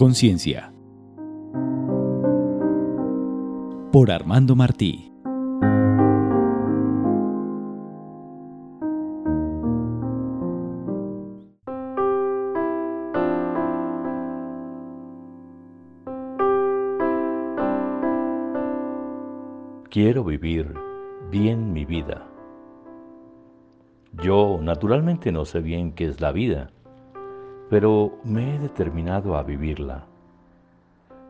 Conciencia. Por Armando Martí. Quiero vivir bien mi vida. Yo naturalmente no sé bien qué es la vida pero me he determinado a vivirla.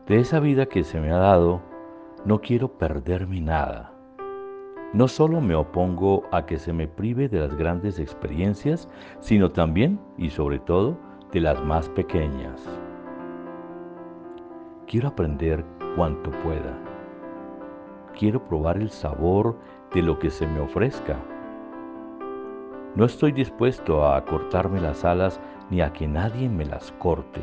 De esa vida que se me ha dado, no quiero perderme nada. No solo me opongo a que se me prive de las grandes experiencias, sino también y sobre todo de las más pequeñas. Quiero aprender cuanto pueda. Quiero probar el sabor de lo que se me ofrezca. No estoy dispuesto a cortarme las alas ni a que nadie me las corte.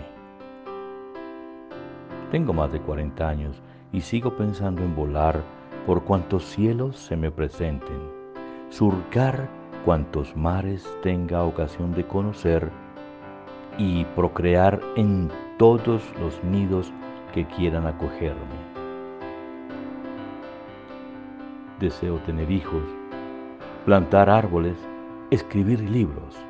Tengo más de 40 años y sigo pensando en volar por cuantos cielos se me presenten, surcar cuantos mares tenga ocasión de conocer y procrear en todos los nidos que quieran acogerme. Deseo tener hijos, plantar árboles, escribir libros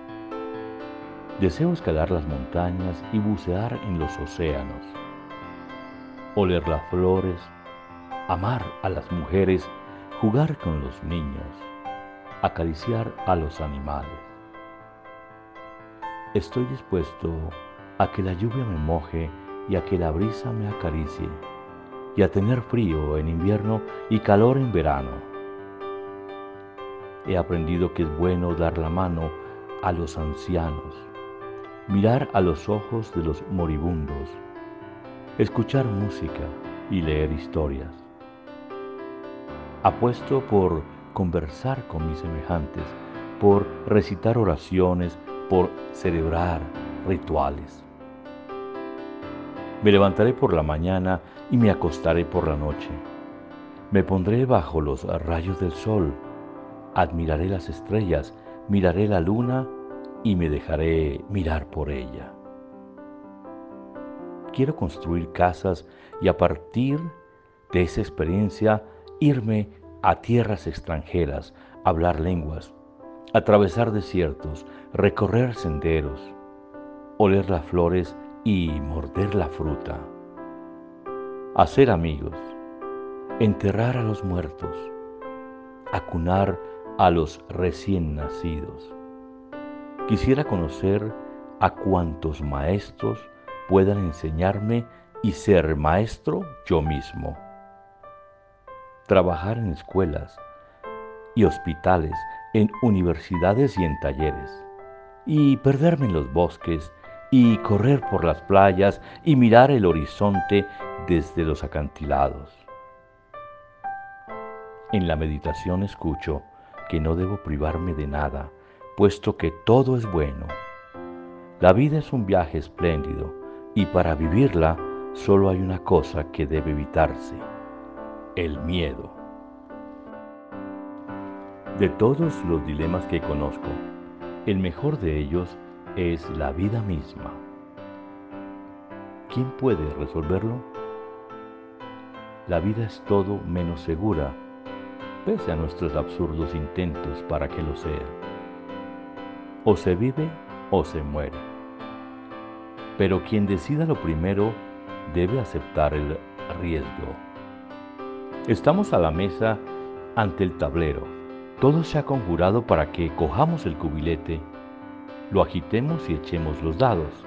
Deseo escalar las montañas y bucear en los océanos, oler las flores, amar a las mujeres, jugar con los niños, acariciar a los animales. Estoy dispuesto a que la lluvia me moje y a que la brisa me acaricie, y a tener frío en invierno y calor en verano. He aprendido que es bueno dar la mano a los ancianos mirar a los ojos de los moribundos, escuchar música y leer historias. Apuesto por conversar con mis semejantes, por recitar oraciones, por celebrar rituales. Me levantaré por la mañana y me acostaré por la noche. Me pondré bajo los rayos del sol, admiraré las estrellas, miraré la luna y me dejaré mirar por ella. Quiero construir casas y a partir de esa experiencia irme a tierras extranjeras, hablar lenguas, atravesar desiertos, recorrer senderos, oler las flores y morder la fruta, hacer amigos, enterrar a los muertos, acunar a los recién nacidos Quisiera conocer a cuantos maestros puedan enseñarme y ser maestro yo mismo. Trabajar en escuelas y hospitales, en universidades y en talleres. Y perderme en los bosques y correr por las playas y mirar el horizonte desde los acantilados. En la meditación escucho que no debo privarme de nada puesto que todo es bueno. La vida es un viaje espléndido y para vivirla solo hay una cosa que debe evitarse, el miedo. De todos los dilemas que conozco, el mejor de ellos es la vida misma. ¿Quién puede resolverlo? La vida es todo menos segura, pese a nuestros absurdos intentos para que lo sea. O se vive o se muere. Pero quien decida lo primero debe aceptar el riesgo. Estamos a la mesa ante el tablero. Todo se ha conjurado para que cojamos el cubilete, lo agitemos y echemos los dados.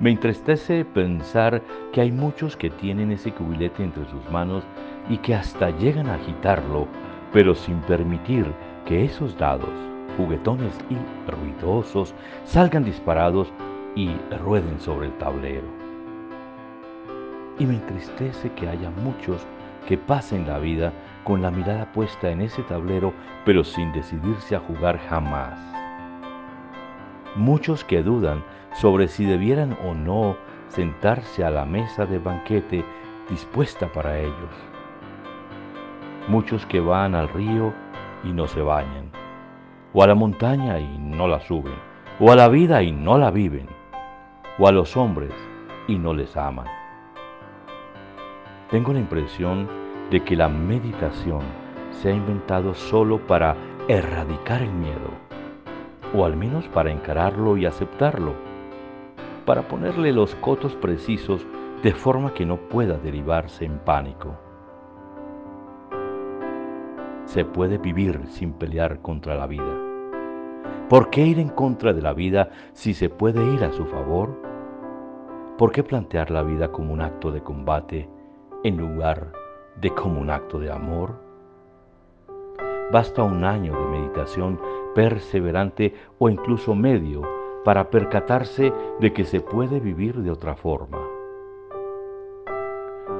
Me entristece pensar que hay muchos que tienen ese cubilete entre sus manos y que hasta llegan a agitarlo, pero sin permitir que esos dados juguetones y ruidosos salgan disparados y rueden sobre el tablero. Y me entristece que haya muchos que pasen la vida con la mirada puesta en ese tablero, pero sin decidirse a jugar jamás. Muchos que dudan sobre si debieran o no sentarse a la mesa de banquete dispuesta para ellos. Muchos que van al río y no se bañan o a la montaña y no la suben, o a la vida y no la viven, o a los hombres y no les aman. Tengo la impresión de que la meditación se ha inventado solo para erradicar el miedo, o al menos para encararlo y aceptarlo, para ponerle los cotos precisos de forma que no pueda derivarse en pánico. Se puede vivir sin pelear contra la vida. ¿Por qué ir en contra de la vida si se puede ir a su favor? ¿Por qué plantear la vida como un acto de combate en lugar de como un acto de amor? Basta un año de meditación perseverante o incluso medio para percatarse de que se puede vivir de otra forma.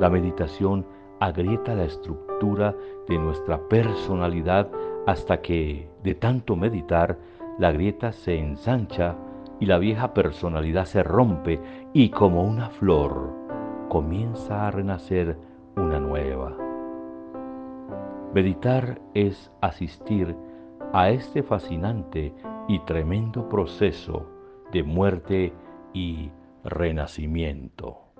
La meditación agrieta la estructura de nuestra personalidad hasta que, de tanto meditar, la grieta se ensancha y la vieja personalidad se rompe y como una flor comienza a renacer una nueva. Meditar es asistir a este fascinante y tremendo proceso de muerte y renacimiento.